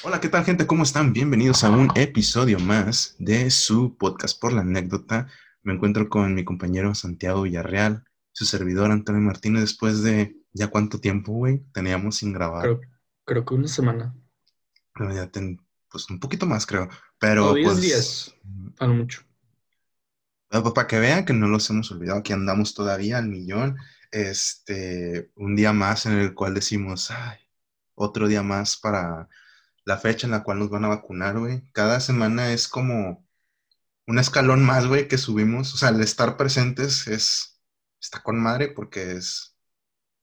Hola, ¿qué tal gente? ¿Cómo están? Bienvenidos a un episodio más de su podcast por la anécdota. Me encuentro con mi compañero Santiago Villarreal, su servidor Antonio Martínez, después de ya cuánto tiempo, güey, teníamos sin grabar. Creo, creo que una semana. Ya ten- pues un poquito más, creo. Pero O 10 pues, días, a lo mucho. Pero, pues, para que vean que no los hemos olvidado, aquí andamos todavía al millón. Este, un día más en el cual decimos, ay, otro día más para la fecha en la cual nos van a vacunar, güey. Cada semana es como un escalón más, güey, que subimos. O sea, el estar presentes es, está con madre porque es,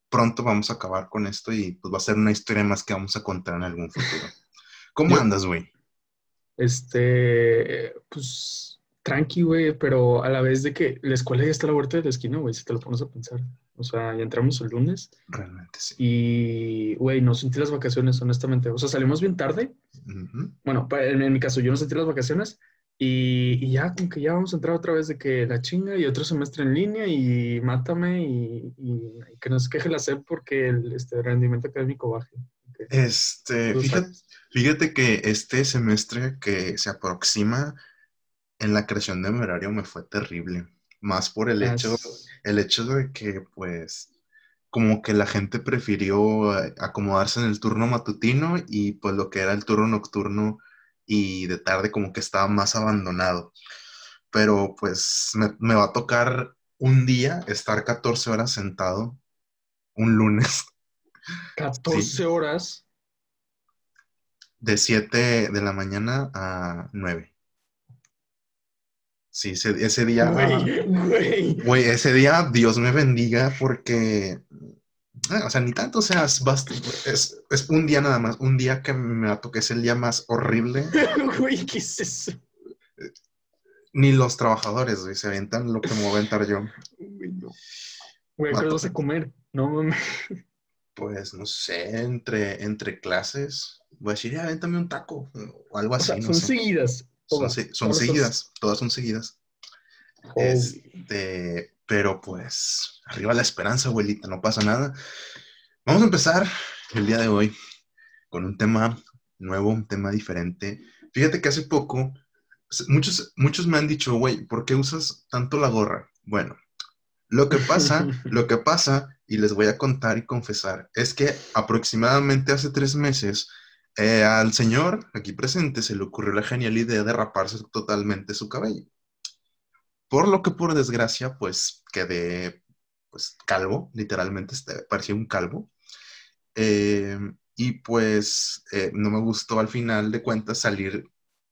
pronto vamos a acabar con esto y pues va a ser una historia más que vamos a contar en algún futuro. ¿Cómo Yo- andas, güey? Este, pues, tranqui, güey, pero a la vez de que la escuela ya está a la vuelta de la esquina, güey, si te lo pones a pensar. O sea, ya entramos el lunes Realmente sí. y, güey, no sentí las vacaciones, honestamente. O sea, salimos bien tarde. Bueno, en, en mi caso, yo no sentí las vacaciones y, y ya, como que ya vamos a entrar otra vez de que la chinga y otro semestre en línea y mátame y, y que nos queje la SEP porque el este, rendimiento académico baje. Este, ¿Tú fíjate? Fíjate que este semestre que se aproxima en la creación de horario me fue terrible. Más por el Ah, hecho, el hecho de que, pues, como que la gente prefirió eh, acomodarse en el turno matutino y pues lo que era el turno nocturno y de tarde como que estaba más abandonado. Pero pues me, me va a tocar un día estar 14 horas sentado, un lunes, 14 horas. de 7 de la mañana a 9. Sí, ese, ese día, Güey, güey. güey, ese día Dios me bendiga porque, ah, o sea, ni tanto, o sea, es, bast- es, es un día nada más, un día que me va a tocar, es el día más horrible. Güey, ¿qué es eso? Ni los trabajadores, güey, se aventan lo que me voy a aventar yo. Güey, no. Güey, ¿qué vas a comer? No mames. Pues, no sé, entre, entre clases, voy a decir, "Ya, avéntame un taco o algo O así, sea, no son sé. seguidas. Son, seguidas, todas son seguidas. Oh, Este, pero pues, arriba la esperanza, abuelita, no pasa nada. Vamos a empezar el día de hoy con un tema nuevo, un tema diferente. Fíjate que hace poco, muchos, muchos me han dicho, güey, ¿por qué usas tanto la gorra? Bueno, lo que pasa, lo que pasa, y les voy a contar y confesar, es que aproximadamente hace tres meses, eh, al señor aquí presente se le ocurrió la genial idea de raparse totalmente su cabello. Por lo que por desgracia, pues quedé pues calvo, literalmente este, parecía un calvo. Eh, y pues eh, no me gustó al final de cuentas salir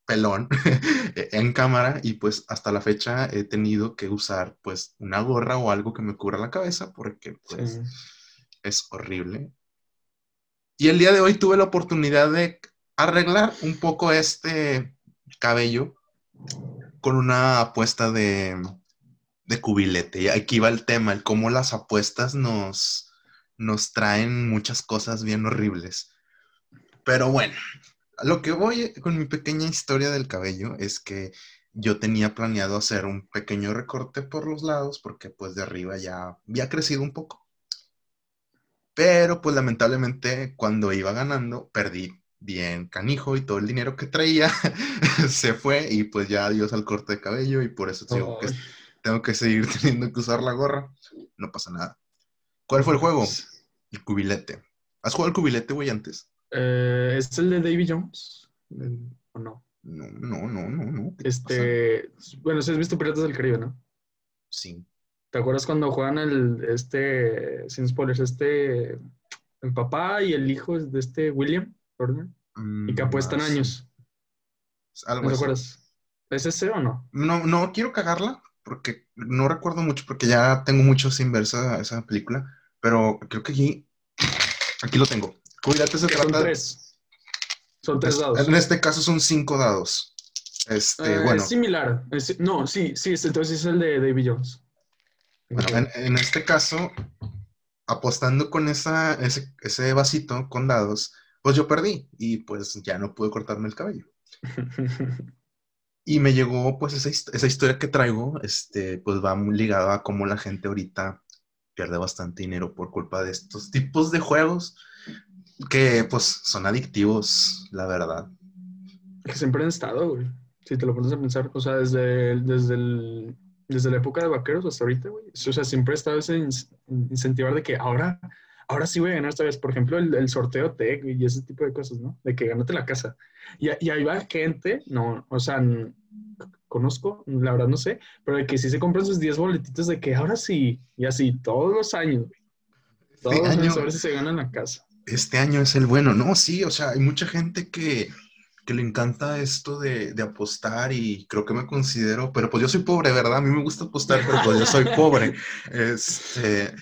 pelón en cámara y pues hasta la fecha he tenido que usar pues una gorra o algo que me cubra la cabeza porque pues sí. es horrible. Y el día de hoy tuve la oportunidad de arreglar un poco este cabello con una apuesta de, cubilete. Y aquí va el tema, el cómo las apuestas nos, nos traen muchas cosas bien horribles. Pero bueno, lo que voy con mi pequeña historia del cabello es que yo tenía planeado hacer un pequeño recorte por los lados porque pues de arriba ya había crecido un poco. Pero pues lamentablemente cuando iba ganando perdí bien canijo y todo el dinero que traía se fue y pues ya adiós al corte de cabello y por eso tengo que, tengo que seguir teniendo que usar la gorra. No pasa nada. ¿Cuál fue el juego? El cubilete. ¿Has jugado el cubilete, güey, antes? eh, ¿Es el de Davy Jones? El- ¿O no? No, no, no, no, no. Este, bueno, si has visto Piratas del Caribe, ¿no? Sí. ¿Te acuerdas cuando juegan el, este, sin spoilers, este, el papá y el hijo de este William, Jordan, y que Mm, apuestan sí. años? Algo ¿No te acuerdas? ¿Es ese o no? No, no quiero cagarla porque no recuerdo mucho porque ya tengo mucho sin ver esa, esa película, pero creo que aquí, aquí lo tengo. Cuídate, se Que son trata. tres. Son tres es- dados. En este caso son cinco dados. Este, Eh, bueno, Es similar. Es- no, sí, sí, es- entonces es el de Davy Jones. Bueno, en, en este caso, apostando con esa, ese, ese vasito con dados, pues yo perdí y pues ya no pude cortarme el cabello. Y me llegó pues esa, esa historia que traigo, este, pues va muy ligada a cómo la gente ahorita pierde bastante dinero por culpa de estos tipos de juegos. que pues son adictivos, la verdad. Que siempre han estado, güey. Si te lo pones a pensar, o sea, desde, desde, el, desde la época de vaqueros hasta ahorita, güey. O sea, siempre estado ese ins- incentivar de que ahora, ahora sí voy a ganar esta vez. Por ejemplo, el, el sorteo tech y ese tipo de cosas, ¿no? De que gánate la casa. Y, y ahí va gente, no, o sea, conozco, la verdad no sé, pero de que sí se compran sus 10 boletitos de que ahora sí, y así, todos los años, güey. Todos Este los año, años a ver si se ganan la casa. este año es el bueno. No, sí, o sea, hay mucha gente que, que le encanta esto de, de apostar y creo que me considero, pero pues yo soy pobre, ¿verdad? A mí me gusta apostar, pero pues yo soy pobre. Este,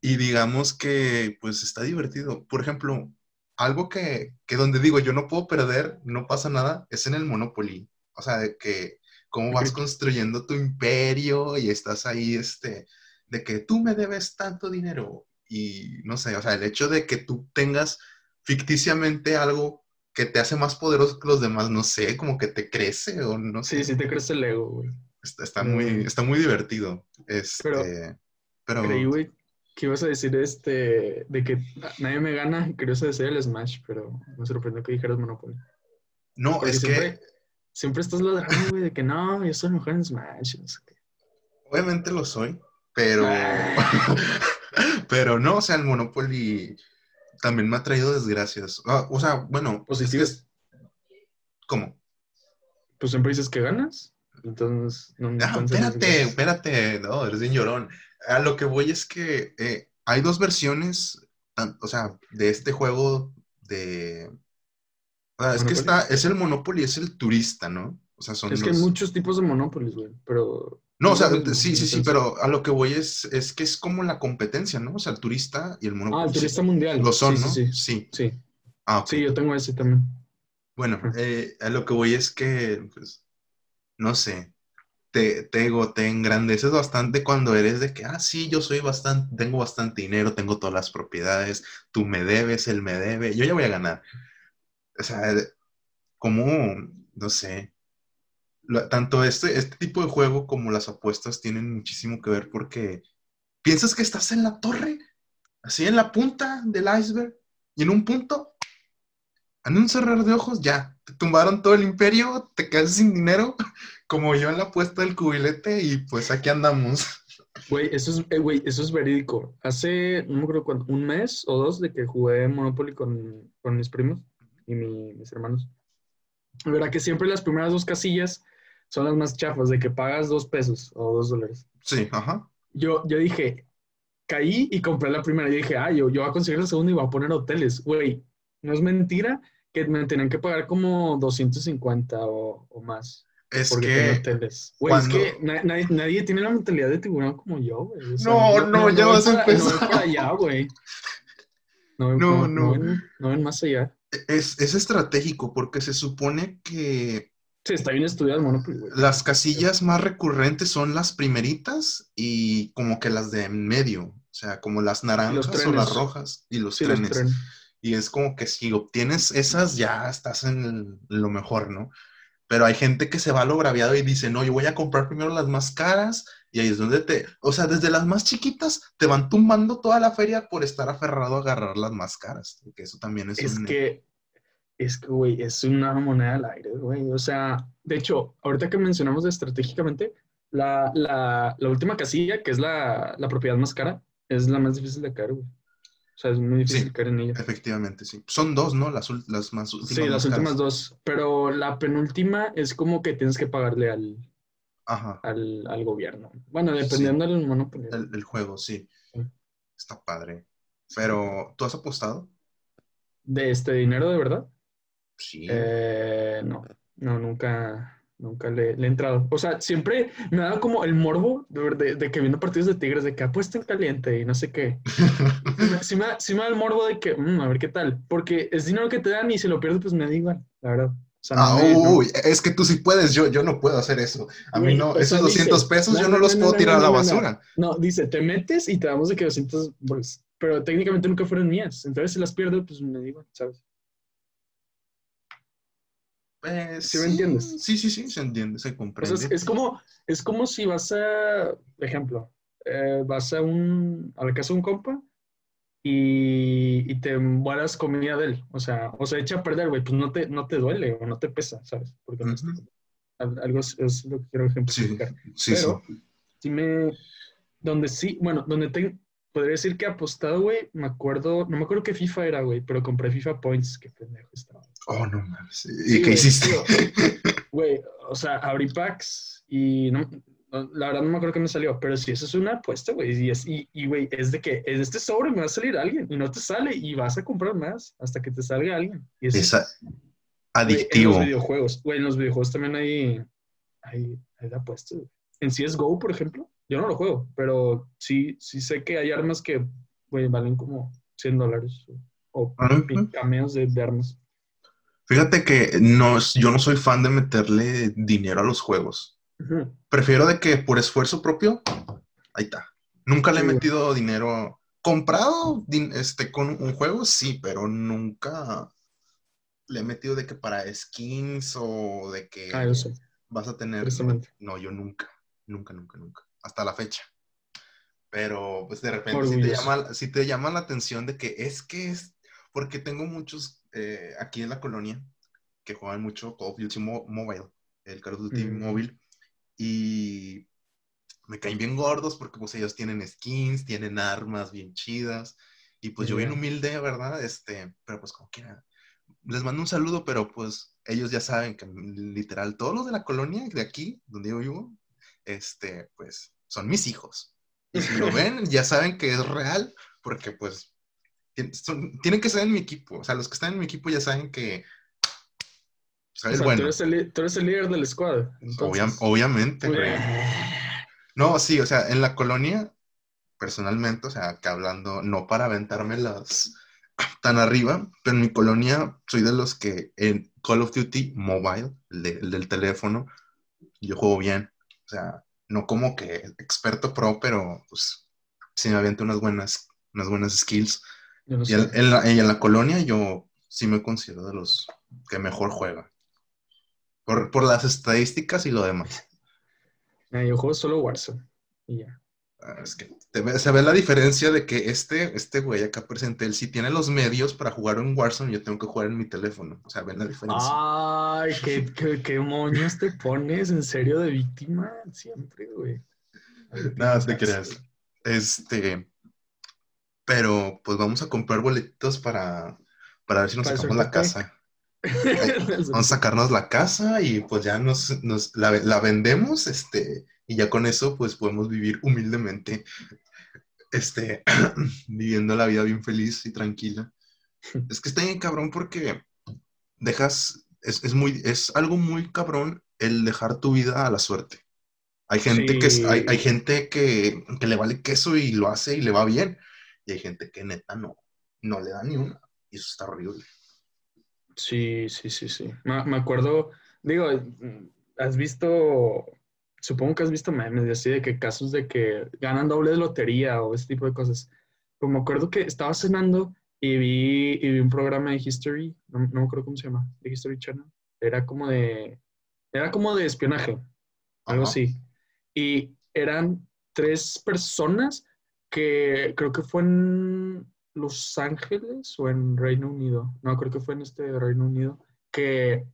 y digamos que pues está divertido. Por ejemplo, algo que, que donde digo yo no puedo perder, no pasa nada, es en el Monopoly. O sea, de que cómo vas construyendo tu imperio y estás ahí, este, de que tú me debes tanto dinero. Y no sé, o sea, el hecho de que tú tengas ficticiamente algo que te hace más poderoso que los demás, no sé, como que te crece o no sé. Sí, sí te crece el ego, güey. Está, está Mm. muy, está muy divertido. Este, Pero- pero, Creí, güey, que ibas a decir este, de que nadie me gana, querías decir el Smash, pero me sorprendió que dijeras Monopoly. no, Porque es siempre, que siempre estás ladrando, güey, de que no, yo soy mejor en Smash. no sé qué. obviamente lo soy, pero, Ah. pero no, o sea, el Monopoly también me ha traído desgracias. Ah, o sea, bueno, es que Positivas. es- ¿cómo? Pues siempre dices que ganas, entonces no Ah, entonces, espérate, espérate, no, eres bien llorón. A lo que voy es que eh, hay dos versiones, o sea, de este juego de... o sea, es que ¿Monopoly? está, es el Monopoly, es el turista, ¿no? O sea, son Es que hay muchos tipos de Monopolies, güey, pero... No, o sea, sí, sí, sí, pero a lo que voy es, es que es como la competencia, ¿no? O sea, el turista y el Monopoly. Ah, el turista mundial. Lo son, sí, ¿no? Sí, sí, Sí. sí. Ah. Sí, yo tengo ese también. Bueno, eh, a lo que voy es que, pues, no sé, te, te, te engrandeces bastante cuando eres de que, ah, sí, yo soy bastante, tengo bastante dinero, tengo todas las propiedades, tú me debes, él me debe, yo ya voy a ganar. O sea, como, no sé, lo- tanto este, este tipo de juego como las apuestas tienen muchísimo que ver porque piensas que estás en la torre, así en la punta del iceberg, y en un punto en un cerrar de ojos, ya, te tumbaron todo el imperio, te quedas sin dinero, como yo en la apuesta del cubilete, y pues aquí andamos. Güey, eso es, eh, eso es verídico. Hace, no me acuerdo cuándo, un mes o dos de que jugué Monopoly con, con mis primos y mi- mis hermanos. La verdad que siempre las primeras dos casillas son las más chafas, de que pagas dos pesos o dos dólares. Sí, ajá. Yo, yo dije, caí y compré la primera. Y dije, ah, yo, yo voy a conseguir la segunda y voy a poner hoteles. Güey, no es mentira que me tenían que pagar como 250 o, o más. Es que, hoteles. Güey, es cuando- que na- nadie, nadie tiene la mentalidad de tiburón como yo, güey. O sea, No, no, ya voy vas a No empezar. voy para allá, güey. No, No, no, no. no. ven, no ven más allá. es, es estratégico, porque se supone que Sí, está bien estudiado el Monopoly, güey. las casillas más recurrentes son las primeritas y como que las de en medio, o sea, como las naranjas o las rojas y los Sí, los trenes. Y es como que si obtienes esas, ya estás en lo mejor, ¿no? Pero hay gente que se va a lo braviado y dice, no, yo voy a comprar primero las más caras y ahí es donde te, o sea, desde las más chiquitas te van tumbando toda la feria por estar aferrado a agarrar las más caras, que eso también es, Es un... que, es que, güey, es una moneda al aire, güey. O sea, de hecho, ahorita que mencionamos estratégicamente, la, la, la última casilla, que es la, la propiedad más cara, es la más difícil de caer, güey. O sea, es muy difícil Sí. caer en ella. Efectivamente, sí. Son dos, ¿no? Las, las más últimas. Sí, las últimas caras. dos. Pero la penúltima es como que tienes que pagarle al, Ajá, al, al gobierno. Bueno, dependiendo del monopolio. el, el juego, sí. Sí. Está padre. Pero, ¿tú has apostado? ¿De este dinero de verdad? Sí. Eh, no, no, nunca, nunca le, le he entrado. O sea, siempre me ha dado como el morbo de, de- de que viendo partidos de Tigres, de que apuesten caliente y no sé qué. Sí me, sí me da el morbo de que, mm, a ver qué tal, porque es dinero que te dan y si lo pierdes, pues me da igual, la verdad. O sea, no Ah, me- no- uy, es que tú sí puedes, yo, yo no puedo hacer eso. A mí no, esos dice, 200 pesos no, yo no, los puedo tirar a la basura. No, dice, te metes y te damos de que 200 bolas, pero técnicamente nunca fueron mías. Entonces, si las pierdo, pues me da igual, ¿sabes? Pues, ¿Sí me entiendes? Sí, sí, sí, se entiende, se O comprende. sea, es, es como, es como si vas a, ejemplo, eh, vas a un, a la casa de un compa y, y te mueras comida de él. O sea, o sea, echa a perder, güey, pues no te, no te duele o no te pesa, ¿sabes? Porque no está- Ujú. al- algo es, es lo que quiero Sí, ejemplificar. sí, Pero sí. sí me. Donde sí, bueno, donde te, podría decir que apostado, güey, me acuerdo, no me acuerdo qué FIFA era, güey, pero compré FIFA Points, qué pendejo estaba. Oh, no mames. ¿Y Sí, qué hiciste? Güey, o sea, abrí packs y no, no, la verdad no me acuerdo qué me salió, pero sí, eso es una apuesta, güey. Y, es, y, y, güey, es de que en este sobre me va a salir alguien y no te sale y vas a comprar más hasta que te salga alguien. Y eso Es adictivo. En los videojuegos, güey, en los videojuegos también hay, hay, hay apuestas. En CSGO, por ejemplo, yo no lo juego, pero sí, sí sé que hay armas que, valen como 100 dólares o, o cameos de, de armas. Fíjate que no, yo no soy fan de meterle dinero a los juegos. Prefiero de que por esfuerzo propio, ahí está. Nunca le he Sí, metido dinero. Comprado este, con un juego, sí, pero nunca le he metido de que para skins o de que Ah, yo sé. vas a tener. No, yo nunca, nunca, nunca, nunca. Hasta la fecha. Pero pues de repente sí te, llama, sí te llama la atención de que es que es. Porque tengo muchos eh, aquí en la colonia que juegan mucho Call of Duty Mo- Mobile, el Call of Duty Mm. móvil. Y me caen bien gordos porque pues ellos tienen skins, tienen armas bien chidas. Y pues yo bien humilde, ¿verdad? Este, pero pues como quiera. Les mando un saludo, pero pues ellos ya saben que literal todos los de la colonia de aquí, donde yo vivo, este, pues son mis hijos. Y si lo ven, ya saben que es real, porque pues son- tienen que estar en mi equipo. O sea, los que están en mi equipo ya saben que O sea, bueno. tú, eres el, li- tú eres el líder del squad. Obvia- obviamente, güey. No, sí, o sea, en la colonia, personalmente, o sea, que hablando, no para aventarme las tan arriba, pero en mi colonia soy de los que en Call of Duty Mobile, el, de- el del teléfono, yo juego bien. O sea, no como que experto pro, pero pues sí me aviento unas buenas, unas buenas skills. No Y en, la, y en la colonia yo sí me considero de los que mejor juegan. Por, por las estadísticas y lo demás. Ah, yo juego solo Warzone. Y ya. Ah, Es que ve- se ve la diferencia de que este, este güey acá presente, él sí tiene los medios para jugar en Warzone y yo tengo que jugar en mi teléfono. O sea, ven la diferencia. Ay, qué, qué, qué moños te pones, en serio, de víctima siempre, güey. Nada, te creas. Este, pero pues vamos a comprar boletitos para, para ver si nos sacamos la casa. Vamos a sacarnos la casa y pues ya nos, nos la, la vendemos, este, y ya con eso pues podemos vivir humildemente, este, viviendo la vida bien feliz y tranquila. Es que está bien cabrón porque dejas, es, es muy, es algo muy cabrón el dejar tu vida a la suerte. Hay gente, que, hay, hay gente que, que le vale queso y lo hace y le va bien, y hay gente que neta no, no le da ni una, y eso está horrible. Sí, sí, sí, sí. Me, me acuerdo, digo, mm, has visto, supongo que has visto memes de así de que casos de que ganan doble de lotería o ese tipo de cosas. Pero me acuerdo que estaba cenando y vi, y vi un programa de History, no, no me acuerdo cómo se llama, de History Channel. Era como de, era como de espionaje, algo Ajá. así. Y eran tres personas que creo que fue en Los Ángeles o en Reino Unido. No, creo que fue en este Reino Unido. Que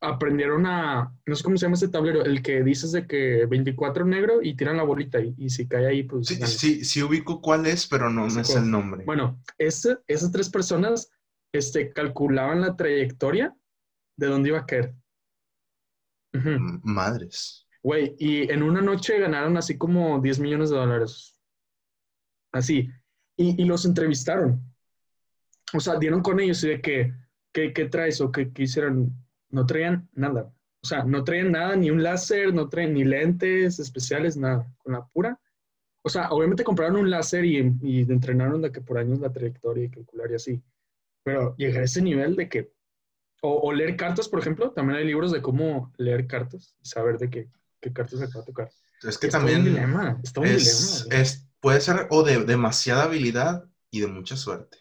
aprendieron a, no sé cómo se llama ese tablero, el que dices de que 24 negro y tiran la bolita y, y si cae ahí, pues Sí, ganas. sí, sí ubico cuál es, pero no me sé el nombre. Bueno, ese- esas tres personas este, calculaban la trayectoria de dónde iba a caer. Madres. Güey, y en una noche ganaron así como 10 millones de dólares. Así. Y, y los entrevistaron. O sea, dieron con ellos y de que, ¿qué, qué traes o qué, qué hicieron? No traían nada. O sea, no traían nada, ni un láser, no traían ni lentes especiales, nada. Con la pura. O sea, obviamente compraron un láser y, y entrenaron de que por años la trayectoria y calcular y así. Pero llegar a ese nivel de que. O, o leer cartas, por ejemplo. También hay libros de cómo leer cartas y saber de qué, qué cartas se va a tocar. Es que Es todo también un dilema. Es todo un es, dilema. es- puede ser o de demasiada habilidad y de mucha suerte.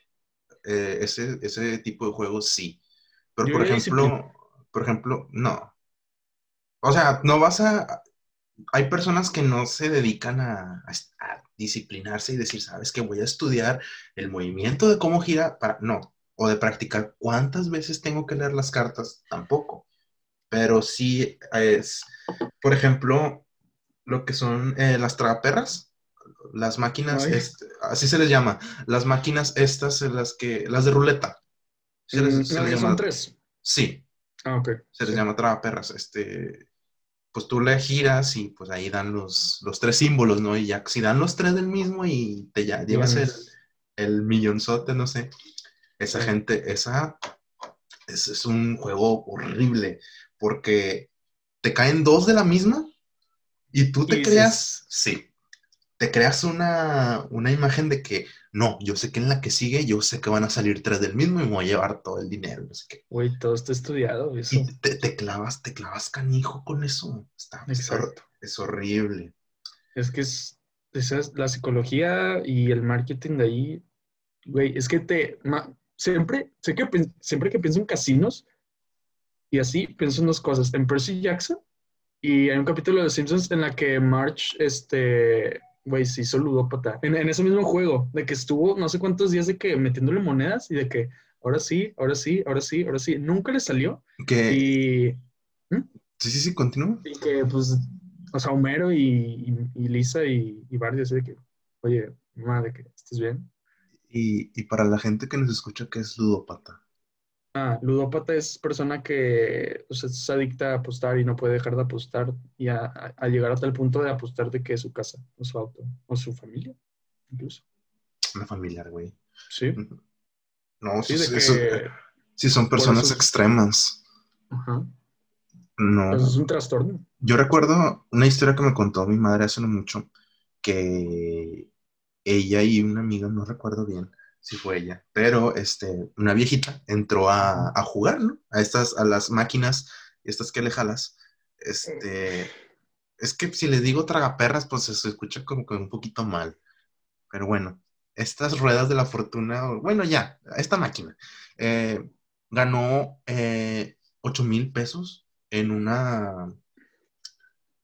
Eh, ese, ese tipo de juegos sí. Pero Yo por ejemplo, por ejemplo, no. O sea, no vas a. hay personas que no se dedican a, a disciplinarse y decir, sabes que voy a estudiar el movimiento de cómo gira para, no, o de practicar cuántas veces tengo que leer las cartas, tampoco. Pero sí es, por ejemplo, lo que son eh, las tragaperras, las máquinas, este, así se les llama, las máquinas estas, las que, las de ruleta. Se les, mm, son tres. Sí. Ah, ok. Se les llama tragaperras. Este, pues tú le giras y pues ahí dan los, los tres símbolos, ¿no? Y ya, si dan los tres del mismo y te ya llevas el, el millonzote, no sé. Esa gente, esa es, es, un juego horrible porque te caen dos de la misma y tú te creas, sí, te creas una, una, imagen de que no, yo sé que en la que sigue, yo sé que van a salir tres del mismo y me voy a llevar todo el dinero, no sé qué. Güey, todo está estudiado. Eso. Y te, te, clavas, te clavas canijo con eso. Está, Exacto. Es, horrible. Es que es, esa es la psicología y el marketing de ahí, güey, es que te, siempre, sé que siempre que pienso en casinos y así, pienso en dos cosas. En Percy Jackson y hay un capítulo de Simpsons en la que March, este, güey, se hizo ludópata. En, en, ese mismo juego, de que estuvo no sé cuántos días de que metiéndole monedas y de que ahora sí, ahora sí, ahora sí, ahora sí. Nunca le salió. Que... Y... ¿Mm? Sí, sí, sí, continúa. Y que, pues, o sea, Homero y, y, Lisa y, y Barney, así de que, oye, mamá, de que estés bien. Y, para la gente que nos escucha, ¿qué es ludópata? Ah, ludópata es persona que o sea, es adicta a apostar y no puede dejar de apostar y a, llegar hasta el punto de apostar de que es su casa, o su auto, o su familia, incluso. Una familiar, güey. Sí. No, sí, sí son personas extremas. Ajá. No. es un trastorno. Yo recuerdo una historia que me contó mi madre hace no mucho, que ella y una amiga, no recuerdo bien si fue ella, pero este, una viejita entró a, jugar, ¿no? A estas, a las máquinas, estas que le jalas. Este, es que si le digo tragaperras, pues se escucha como que un poquito mal. Pero bueno, estas ruedas de la fortuna, bueno, ya, esta máquina, eh, ganó eh, 8 mil pesos en una,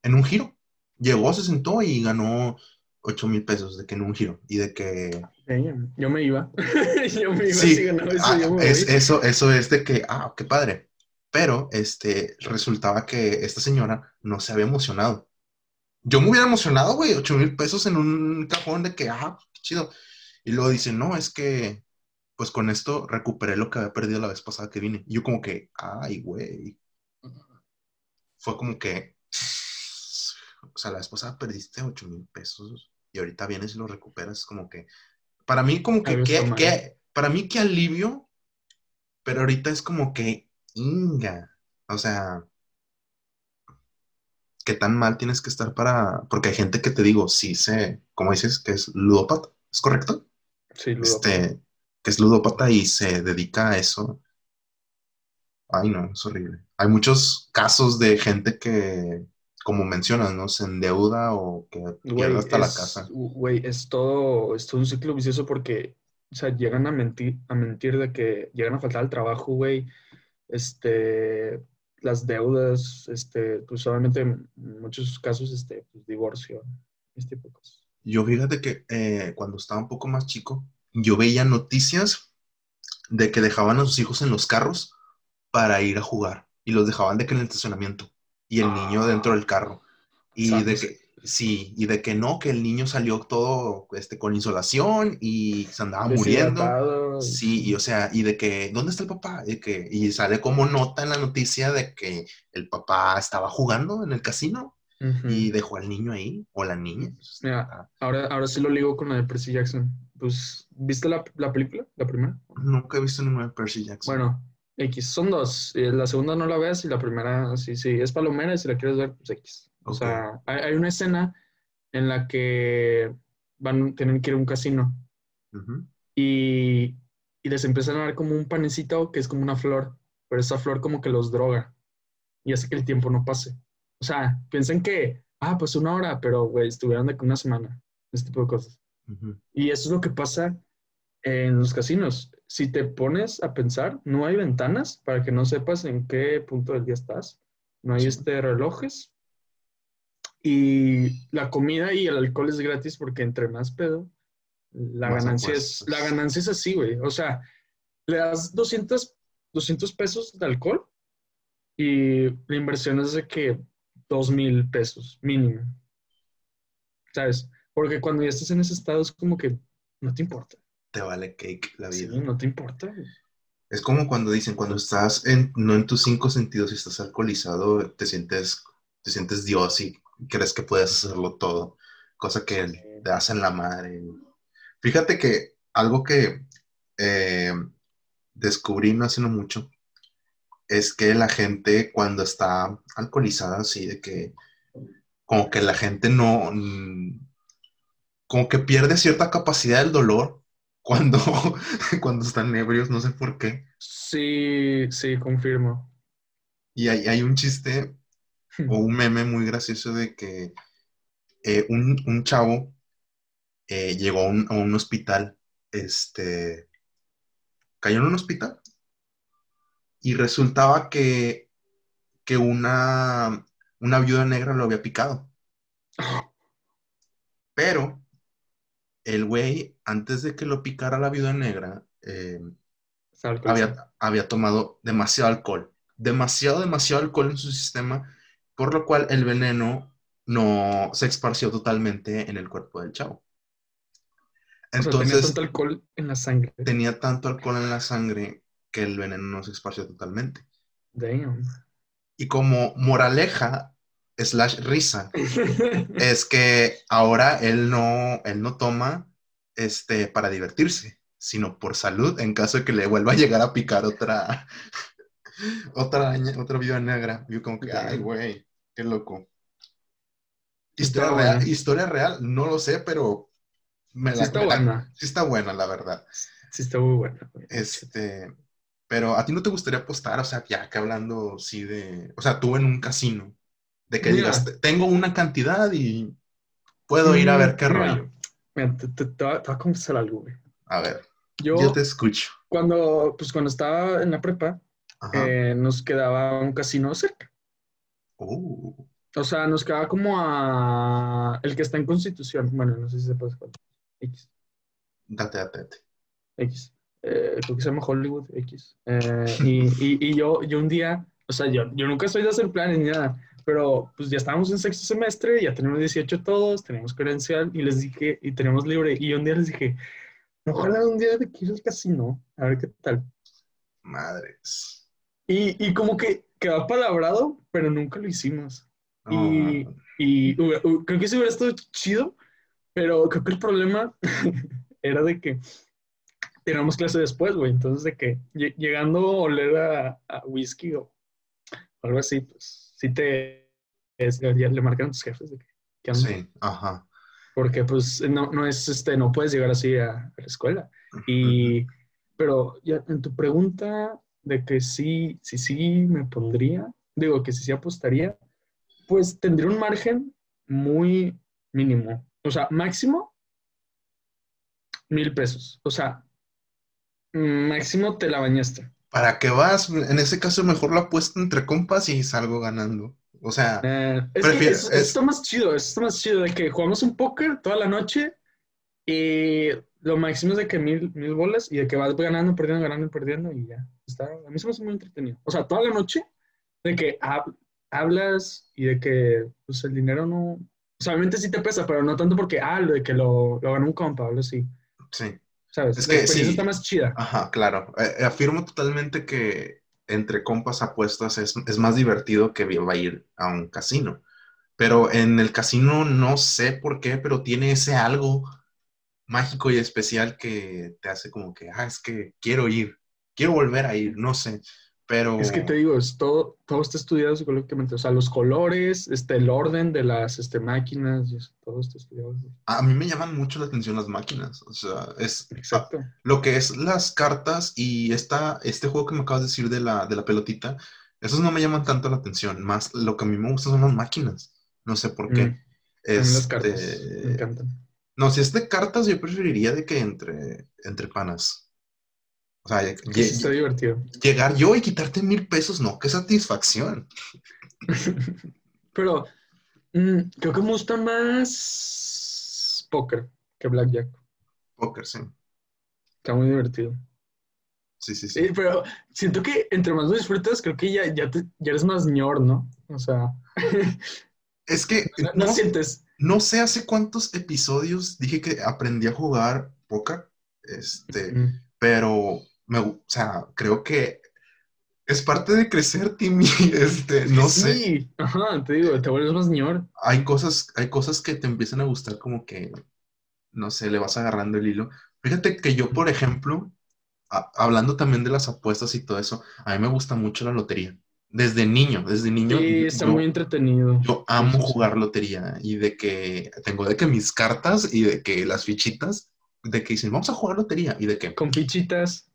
en un giro. Llegó, se sentó y ganó 8 mil pesos de que en un giro y de que... yo me iba. yo me iba sí, si ganaba eso, ah, es, eso, eso es de que, ah, qué padre. Pero este, resultaba que esta señora no se había emocionado. Yo me hubiera emocionado, güey, 8 mil pesos en un cajón de que, ah, qué chido. Y luego dice, no, es que, pues con esto recuperé lo que había perdido la vez pasada que vine. Y yo como que, ay, güey. Fue como que, o sea, la vez pasada perdiste 8 mil pesos y ahorita vienes y lo recuperas, como que, para mí como que, que, para mí qué alivio, pero ahorita es como que, inga, o sea, qué tan mal tienes que estar para, porque hay gente que te digo, sí sé, como dices, que es ludópata, ¿es correcto? Sí, ludópata. Este, que es ludópata y se dedica a eso. Ay, no, es horrible. Hay muchos casos de gente que como mencionas, ¿no? Se endeuda o que pierde hasta la casa. Güey, es todo, es todo un ciclo vicioso porque, o sea, llegan a mentir, a mentir de que llegan a faltar el trabajo, güey. Este, las deudas, este, pues obviamente en muchos casos, este, pues, divorcio, este tipo de cosas. Yo fíjate que eh, cuando estaba un poco más chico, yo veía noticias de que dejaban a sus hijos en los carros para ir a jugar y los dejaban de que en el estacionamiento y el niño dentro del carro. Y de que, sí, y de que no, que el niño salió todo este, con insolación y se andaba muriendo. Sí, y o sea, y de que, ¿dónde está el papá? Y, que, y sale como nota en la noticia de que el papá estaba jugando en el casino y dejó al niño ahí, o la niña. Mira, ahora, ahora sí lo ligo con la de Percy Jackson. Pues, ¿viste la, la película, la primera? Nunca he visto ninguna de Percy Jackson. Bueno, X, son dos. La segunda no la ves y la primera, sí, sí, es palomera y si la quieres ver, pues X. O sea, hay, una escena en la que van, tienen que ir a un casino y, y, les empiezan a dar como un panecito que es como una flor, pero esa flor como que los droga y hace que el tiempo no pase. O sea, piensen que, ah, pues una hora, pero, güey, estuvieron de una semana, este tipo de cosas. Y eso es lo que pasa en los casinos si te pones a pensar, no hay ventanas para que no sepas en qué punto del día estás. No hay este relojes. Y la comida y el alcohol es gratis porque entre más pedo, la Más ganancia es, la ganancia es así, güey. O sea, le das 200, 200 pesos de alcohol y la inversión es de que 2 mil pesos mínimo. ¿Sabes? Porque cuando ya estás en ese estado es como que no te importa. Te vale cake la Sí, vida. no te importa. Es como cuando dicen, cuando estás en, no en tus cinco sentidos y estás alcoholizado, te sientes, te sientes Dios y crees que puedes hacerlo todo, cosa que te hacen la madre. Fíjate que algo que eh, descubrí no hace no mucho es que la gente cuando está alcoholizada, así de que como que la gente no, mm, como que pierde cierta capacidad del dolor cuando, cuando están ebrios, no sé por qué. Sí, sí, confirmo. Y hay, hay un chiste o un meme muy gracioso de que eh, un, un chavo eh, llegó a un, a un hospital, este, cayó en un hospital y resultaba que, que una, una viuda negra lo había picado. Pero el güey, antes de que lo picara la viuda negra, eh, había, había tomado demasiado alcohol, demasiado, demasiado alcohol en su sistema, por lo cual el veneno no se esparció totalmente en el cuerpo del chavo. O sea, tenía Entonces tanto alcohol en la sangre. tenía tanto alcohol en la sangre que el veneno no se esparció totalmente. Damn. Y como moraleja, slash risa, es que ahora él no, él no toma este, para divertirse, sino por salud, en caso de que le vuelva a llegar a picar otra, otra otra viuda negra. Yo como que, ay, güey, qué loco. Historia real, buena. historia real, no lo sé, pero me Sí la- está me la- buena. sí está buena, la verdad. Sí está muy buena. güey. Este, pero a ti no te gustaría apostar, o sea, ya que hablando sí de, o sea, tú en un casino, de que Mira. digas, tengo una cantidad y puedo ir a ver qué Mira, rollo. Mira, te, te- te voy a confesar algo, güey. A ver, Yo, yo te escucho. cuando, pues, cuando estaba en la prepa, eh, nos quedaba un casino cerca. Uh, O sea, nos quedaba como a... El que está en Constitución. Bueno, no sé si sepas cuál. X. date, date, date. X. Eh, creo que se llama Hollywood X. Eh, y, y- y yo, yo un día, o sea, yo, yo nunca soy de hacer planes ni nada, pero pues ya estábamos en sexto semestre, ya tenemos 18 todos, teníamos credencial y les dije, y teníamos libre, y un día les dije, ojalá un día de que ir al casino, a ver qué tal. Madres. Y, y como que quedó palabrado, pero nunca lo hicimos. Y, y hubiera- hu- creo que sí hubiera estado chido, pero creo que el problema era de que teníamos clase después, güey. Entonces, de que lle- llegando a oler a, a whisky o algo así, pues sí te. es- ya le marcaron tus jefes de que. ¿qué sí, ajá. Porque, pues, no, no es este, no puedes llegar así a, a la escuela. Y, pero ya en tu pregunta de que sí, sí, sí me pondría, digo que sí, sí apostaría, pues tendría un margen muy mínimo. O sea, máximo mil pesos. O sea, máximo te la bañaste. ¿Para qué vas? En ese caso, mejor la apuesto entre compas y salgo ganando. O sea, Eh, es Prefiero- que es- está más chido, está más chido de que jugamos un póker toda la noche y lo máximo es de que mil, mil bolas y de que vas ganando, perdiendo, ganando, perdiendo y ya. Está, a mí se me hace muy entretenido. O sea, toda la noche de que hab- hablas y de que pues el dinero no... O sea, obviamente sí te pesa, pero no tanto porque, ah, lo de que lo, lo ganó un compa, algo así. sí. ¿Sabes? Es la que experiencia sí. está más chida. Ajá, claro. Eh, afirmo totalmente que entre compas apuestas es, es más divertido que va a ir a un casino. Pero en el casino no sé por qué, pero tiene ese algo mágico y especial que te hace como que, ah, es que quiero ir, quiero volver a ir, no sé. Pero Es que te digo, es todo, todo está estudiado psicológicamente. O sea, los colores, este, el orden de las este, máquinas, todo está estudiado. a mí me llaman mucho la atención las máquinas. O sea, es Exacto. lo que es las cartas y esta, este juego que me acabas de decir de la, de la pelotita, esos no me llaman tanto la atención. Más lo que a mí me gusta son las máquinas. No sé por qué. Mm, A mí las cartas Este, me encantan. No, si es de cartas, yo preferiría de que entre, entre panas. O sea, está divertido. llegar yo y quitarte mil pesos, no, qué satisfacción. Pero Mm, creo que me gusta más póker que blackjack. Póker, sí. Está muy divertido. Sí, sí, sí. Sí, pero siento que entre más lo disfrutas, creo que ya, ya, te- ya eres más ñor, ¿no? O sea, Es que no, no no, sientes. no sé hace cuántos episodios dije que aprendí a jugar póker. Este, Mm. pero me, o sea, creo que es parte de crecer, Timmy. Este, no sé. Sí, ajá, te digo, te vuelves más ñor. Hay cosas, hay cosas que te empiezan a gustar como que, no sé, le vas agarrando el hilo. Fíjate que yo, por ejemplo, a- hablando también de las apuestas y todo eso, a mí me gusta mucho la lotería. Desde niño, desde niño. Sí, está yo- muy entretenido. Yo amo jugar lotería y de que tengo de que mis cartas y de que las fichitas, de que dicen, vamos a jugar lotería y de que, Con fichitas,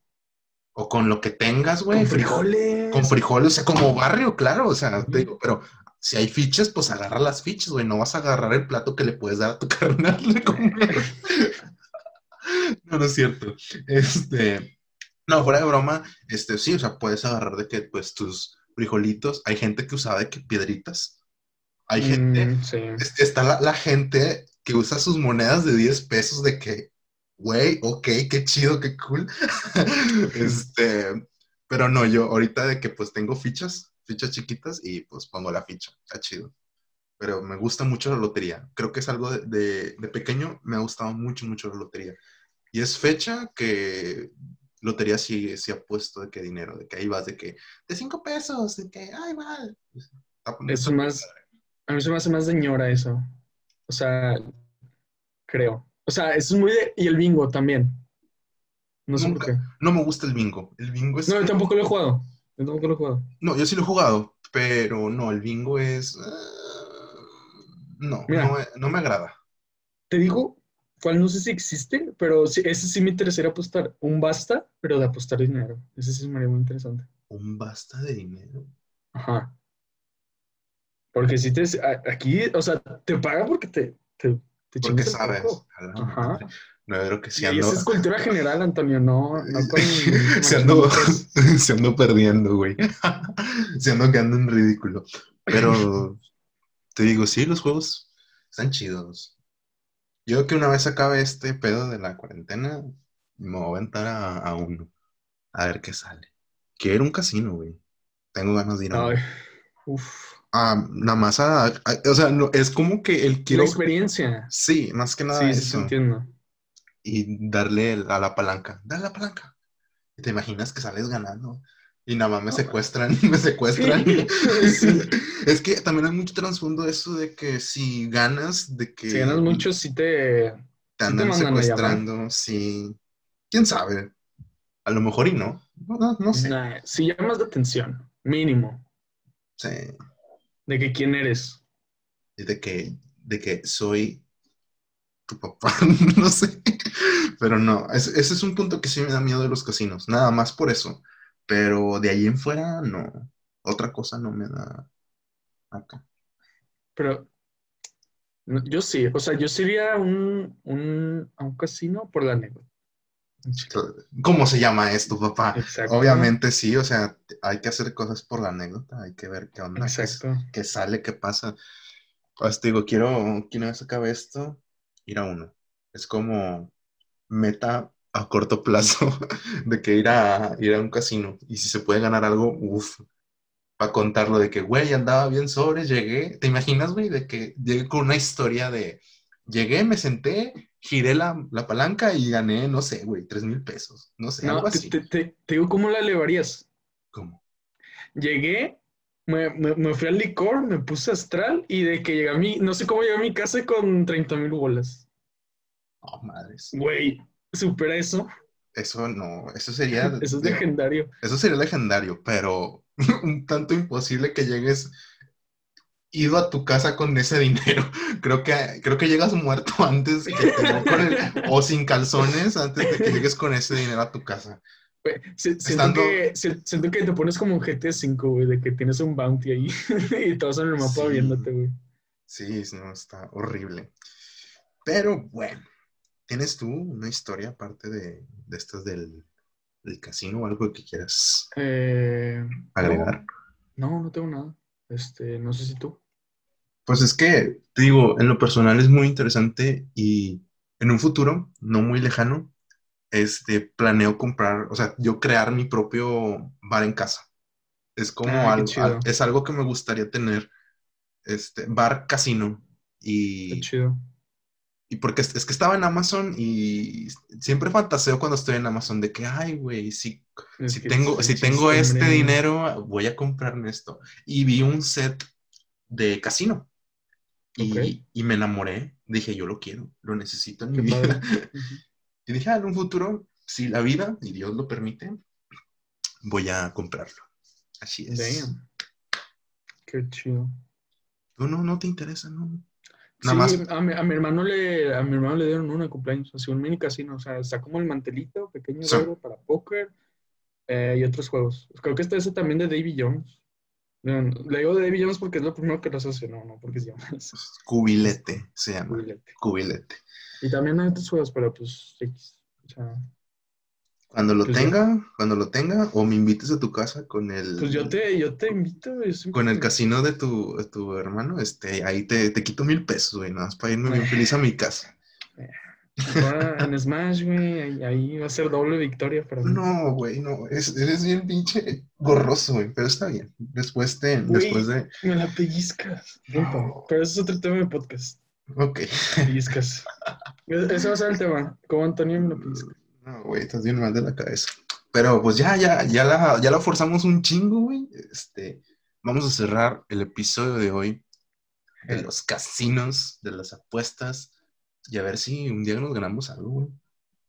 o con lo que tengas, güey, con frijol- frijoles. con frijoles, o sea, como barrio, claro, o sea, te digo, pero si hay fichas, pues agarra las fichas, güey, no vas a agarrar el plato que le puedes dar a tu carnal de comer. No, no es cierto. Este, no, fuera de broma, este, sí, o sea, puedes agarrar de que, pues, tus frijolitos, hay gente que usaba de que piedritas, hay gente Mm, sí. es- está la, la gente que usa sus monedas de 10 pesos de que, güey, ok, qué chido, qué cool. este, pero no, yo ahorita de que pues tengo fichas, fichas chiquitas y pues pongo la ficha, está chido. Pero me gusta mucho la lotería. Creo que es algo de, de- de pequeño, me ha gustado mucho, mucho la lotería. Y es fecha que lotería sí, sí ha puesto de que dinero, de que ahí vas, de que de 5 pesos, de que, ay, mal. Está- Es más, a mí se me hace más de ñora eso. O sea, creo. O sea, eso es muy de... Y el bingo también. No sé Nunca. por qué. No me gusta el bingo. El bingo es. No, yo tampoco lo he jugado. Yo tampoco lo he jugado. No, yo sí lo he jugado, pero no, el bingo es. ah, no, Mira. no, me- no me agrada. Te digo, cuál no sé si existe, pero sí, ese sí me interesaría apostar. Un basta, pero de apostar dinero. Ese sí me haría muy interesante. Un basta de dinero. Ajá. Porque si te... Aquí, o sea, te paga porque te, te, te Porque chingas el sabes. Ajá. No, creo que sí Y ando. esa es cultura general, Antonio, no, no con... se, ando, se ando perdiendo, güey. se ando quedando en ridículo. Pero te digo, sí, los juegos están chidos. Yo creo que una vez acabe este pedo de la cuarentena, me voy a aventar a, a uno. A ver qué sale. Quiero un casino, güey. Tengo ganas de ir a uno. Uf. Ah, nada más a, a- o sea, no, es como que el La quiero, experiencia. sí, más que nada Sí, sí, sí, eso, entiendo. y darle el- a la palanca, dale a la palanca. Y te imaginas que sales ganando y nada más me secuestran, me secuestran. Sí. Es que también hay mucho trasfondo eso de que si ganas, de que Si ganas mucho, sí te... te sí te andan a secuestrando, sí, quién sabe, a lo mejor y no, no, no, no sé, Nah, si llamas la atención, mínimo, sí. De que quién eres. de que, de que soy tu papá, no sé. Pero no, es- ese es un punto que sí me da miedo de los casinos, nada más por eso. Pero de ahí en fuera, no. Otra cosa no me da acá. Pero yo sí, o sea, yo sería un, un, a un casino por la anécdota. ¿Cómo se llama esto, papá? Exacto. Obviamente sí, o sea, hay que hacer cosas por la anécdota, hay que ver qué onda, qué, Exacto. qué sale, qué pasa. Pues te digo, quiero, que vez acabe esto, ir a uno. Es como meta a corto plazo de que ir a, ir a un casino. Y si se puede ganar algo, uff, para contarlo de que, güey, andaba bien sobre, llegué. ¿Te imaginas, güey, de que llegué con una historia de, llegué, me senté, giré la, la palanca y gané, no sé, güey, tres mil pesos. No sé, No, algo te, así. te- te- te digo cómo la elevarías. ¿Cómo? Llegué, me, me- me fui al licor, me puse astral y de que llegué a mi, no sé cómo llegué a mi casa con 30 mil bolas. Oh, madres. Güey, supera eso. Eso no, eso sería, Eso es de- legendario. eso sería legendario, pero un tanto imposible que llegues ido a tu casa con ese dinero. Creo que, creo que llegas muerto antes que te- con el- o sin calzones antes de que llegues con ese dinero a tu casa. Güey, siento, Estando- que, si- siento que te pones como un GTA V, güey, de que tienes un bounty ahí y todos en el mapa Sí. viéndote, güey. Sí, no, está horrible. Pero bueno, ¿tienes tú una historia aparte de, de estas del, del casino o algo que quieras Eh, agregar? No, no tengo nada. Este, no sé si tú. Pues es que, te digo, en lo personal es muy interesante y en un futuro no muy lejano, este, planeo comprar, o sea, yo crear mi propio bar en casa. Es como Ah, qué algo, al- es algo que me gustaría tener, este, bar casino. Qué Y, chido. y porque es, es que estaba en Amazon y siempre fantaseo cuando estoy en Amazon de que, ay, güey, si, si tengo, si tengo este dinero, voy a comprarme esto. Y vi un set de casino. Y, y me enamoré. Dije, yo lo quiero, lo necesito en mi vida. Y dije, ah, en un futuro, si la vida y Dios lo permite, voy a comprarlo. Así es. Damn. Qué chido. ¿Tú no, no te interesa, no? Nada sí, más. a mi, a mi hermano le, a mi hermano le dieron uno de cumpleaños, así un mini casino, o sea, está como el mantelito pequeño Sí. para póker eh, y otros juegos. Creo que está ese también de Davy Jones. No, no, le digo de Davy Jones porque es lo primero que lo asocio, no, no, porque es Jones. Cubilete se llama. Cubilete. Cubilete. Y también hay otros juegos, pero pues, X. O sea, Cuando lo Pues tenga, cuando lo tenga, o me invites a tu casa con el, pues yo te, yo te invito. yo con el casino de tu, de tu hermano, este, ahí te, te quito mil pesos, güey, nada más para irme bien feliz a mi casa. Ahora en Smash, güey, ahí, va a ser doble victoria para mí. No, güey, no, es- eres bien pinche gorroso, güey, pero está bien. Después de, Güey. después de, Me la pellizcas. No. Pero eso es otro tema de podcast. ok. Pellizcas. Ese va a ser el tema. Como Antonio me lo pellizca. No, güey, estás bien mal de la cabeza. Pero pues ya, ya, ya la, ya la forzamos un chingo, güey. Este, vamos a cerrar el episodio de hoy de los casinos, de las apuestas, y a ver si un día nos ganamos algo, güey.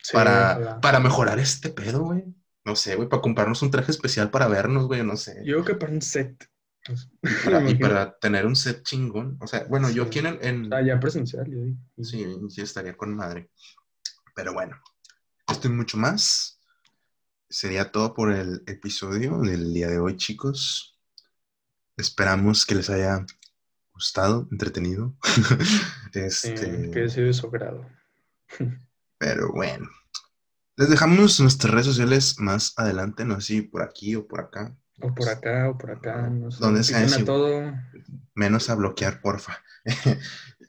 Sí, para, para mejorar este pedo, güey. No sé, güey, para comprarnos un traje especial para vernos, güey, no sé. Yo creo que para un set. Pues, Para- y para tener un set chingón. O sea, bueno, yo Sí. aquí en, en- Ah, ya presencial, yo digo. Sí, sí estaría con madre. Pero bueno, esto y mucho más. Sería todo por el episodio del día de hoy, chicos. Esperamos que les haya gustado, entretenido. este, que sea de su grado. Pero bueno. Les dejamos nuestras redes sociales más adelante, no sé si por aquí o por acá. O por acá, o por acá. No sé. Donde sea, sí. todo. menos a bloquear, porfa.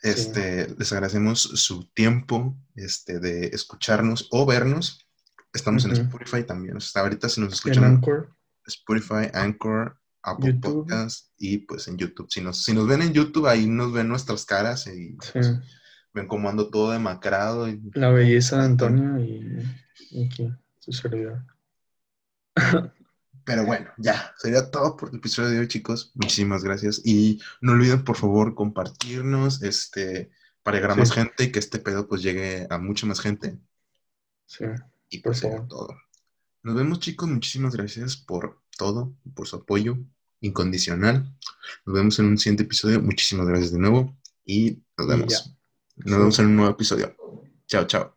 Este, Les agradecemos su tiempo este, de escucharnos o vernos. Estamos en Ujú. Spotify también. Hasta ahorita si nos En escuchan en Anchor. Spotify, Anchor, Apple YouTube. Podcast y pues en YouTube. Si nos, si nos ven en YouTube, ahí nos ven nuestras caras y Sí. pues, ven cómo ando todo demacrado. Y, La belleza de Antonio y, y aquí, su servidor. Pero bueno, ya, sería todo por el episodio de hoy, chicos. Muchísimas gracias. Y no olviden, por favor, compartirnos, este, para llegar a Sí. más gente y que este pedo pues llegue a mucha más gente. Sí. Y Por pues sería favor. todo. Nos vemos, chicos. Muchísimas gracias por todo, por su apoyo incondicional. Nos vemos en un siguiente episodio. Muchísimas gracias de nuevo y nos vemos. Nos vemos en un nuevo episodio. Chao, chao.